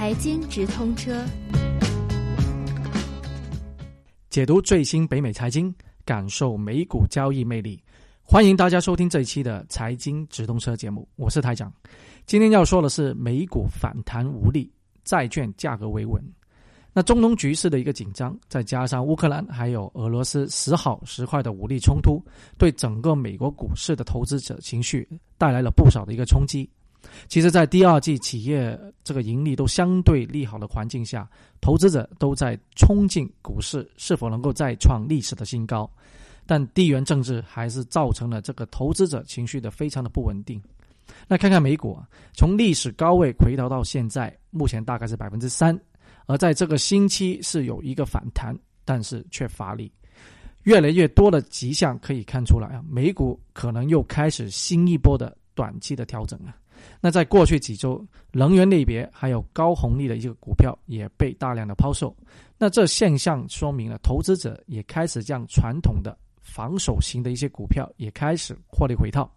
财经直通车，解读最新北美财经，感受美股交易魅力。欢迎大家收听这一期的财经直通车节目，我是台长。今天要说的是美股反弹无力，债券价格维稳。那中东局势的一个紧张，再加上乌克兰还有俄罗斯时好时坏的武力冲突，对整个美国股市的投资者情绪带来了不少的一个冲击。其实，在第二季企业这个盈利都相对利好的环境下，投资者都在冲进股市，是否能够再创历史的新高？但地缘政治还是造成了这个投资者情绪的非常的不稳定。那看看美股啊，从历史高位回调到现在，目前大概是百分之三，而在这个星期是有一个反弹，但是却乏力。越来越多的迹象可以看出来啊，美股可能又开始新一波的短期的调整啊。那在过去几周，能源类别还有高红利的一个股票也被大量的抛售。那这现象说明了投资者也开始将传统的防守型的一些股票也开始获利回套。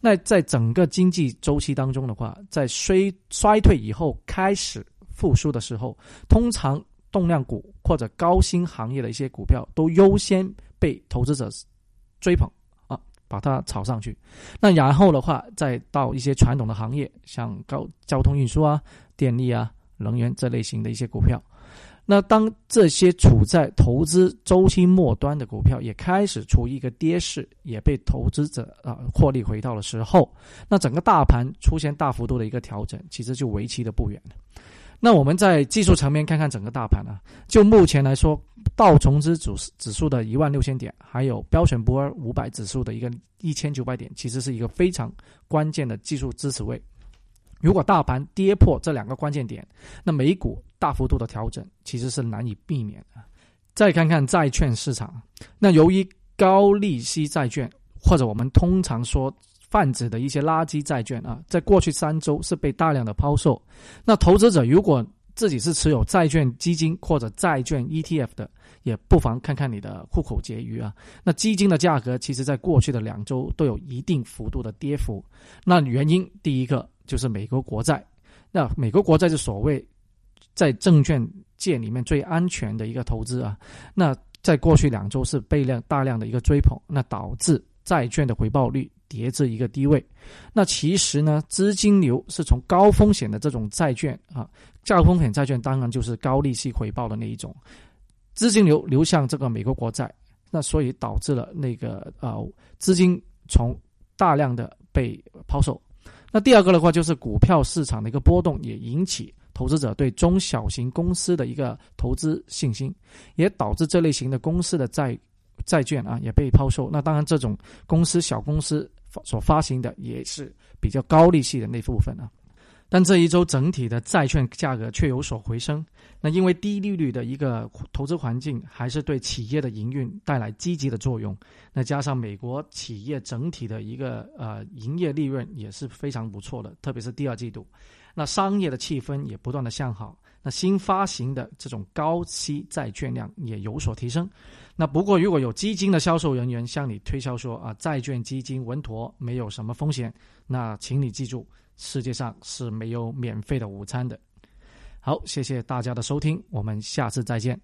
那在整个经济周期当中的话，在衰衰退以后开始复苏的时候，通常动量股或者高新行业的一些股票都优先被投资者追捧。把它炒上去，那然后的话，再到一些传统的行业，像高交通运输啊、电力啊、能源这类型的一些股票。那当这些处在投资周期末端的股票也开始处于一个跌势，也被投资者啊获利回到的时候，那整个大盘出现大幅度的一个调整，其实就为期的不远了。那我们在技术层面看看整个大盘啊，就目前来说，道琼斯指指数的一万六千点，还有标准普尔五百指数的一个一千九百点，其实是一个非常关键的技术支持位。如果大盘跌破这两个关键点，那美股大幅度的调整其实是难以避免的。再看看债券市场，那由于高利息债券，或者我们通常说。泛指的一些垃圾债券啊，在过去三周是被大量的抛售。那投资者如果自己是持有债券基金或者债券 ETF 的，也不妨看看你的户口结余啊。那基金的价格其实在过去的两周都有一定幅度的跌幅。那原因第一个就是美国国债。那美国国债是所谓在证券界里面最安全的一个投资啊。那在过去两周是被量大量的一个追捧，那导致债券的回报率。跌至一个低位，那其实呢，资金流是从高风险的这种债券啊，高风险债券当然就是高利息回报的那一种，资金流流向这个美国国债，那所以导致了那个呃资金从大量的被抛售。那第二个的话，就是股票市场的一个波动，也引起投资者对中小型公司的一个投资信心，也导致这类型的公司的债债券啊也被抛售。那当然，这种公司小公司。所发行的也是比较高利息的那部分啊，但这一周整体的债券价格却有所回升。那因为低利率的一个投资环境，还是对企业的营运带来积极的作用。那加上美国企业整体的一个呃营业利润也是非常不错的，特别是第二季度，那商业的气氛也不断的向好。那新发行的这种高息债券量也有所提升。那不过，如果有基金的销售人员向你推销说啊，债券基金稳妥，没有什么风险，那请你记住，世界上是没有免费的午餐的。好，谢谢大家的收听，我们下次再见。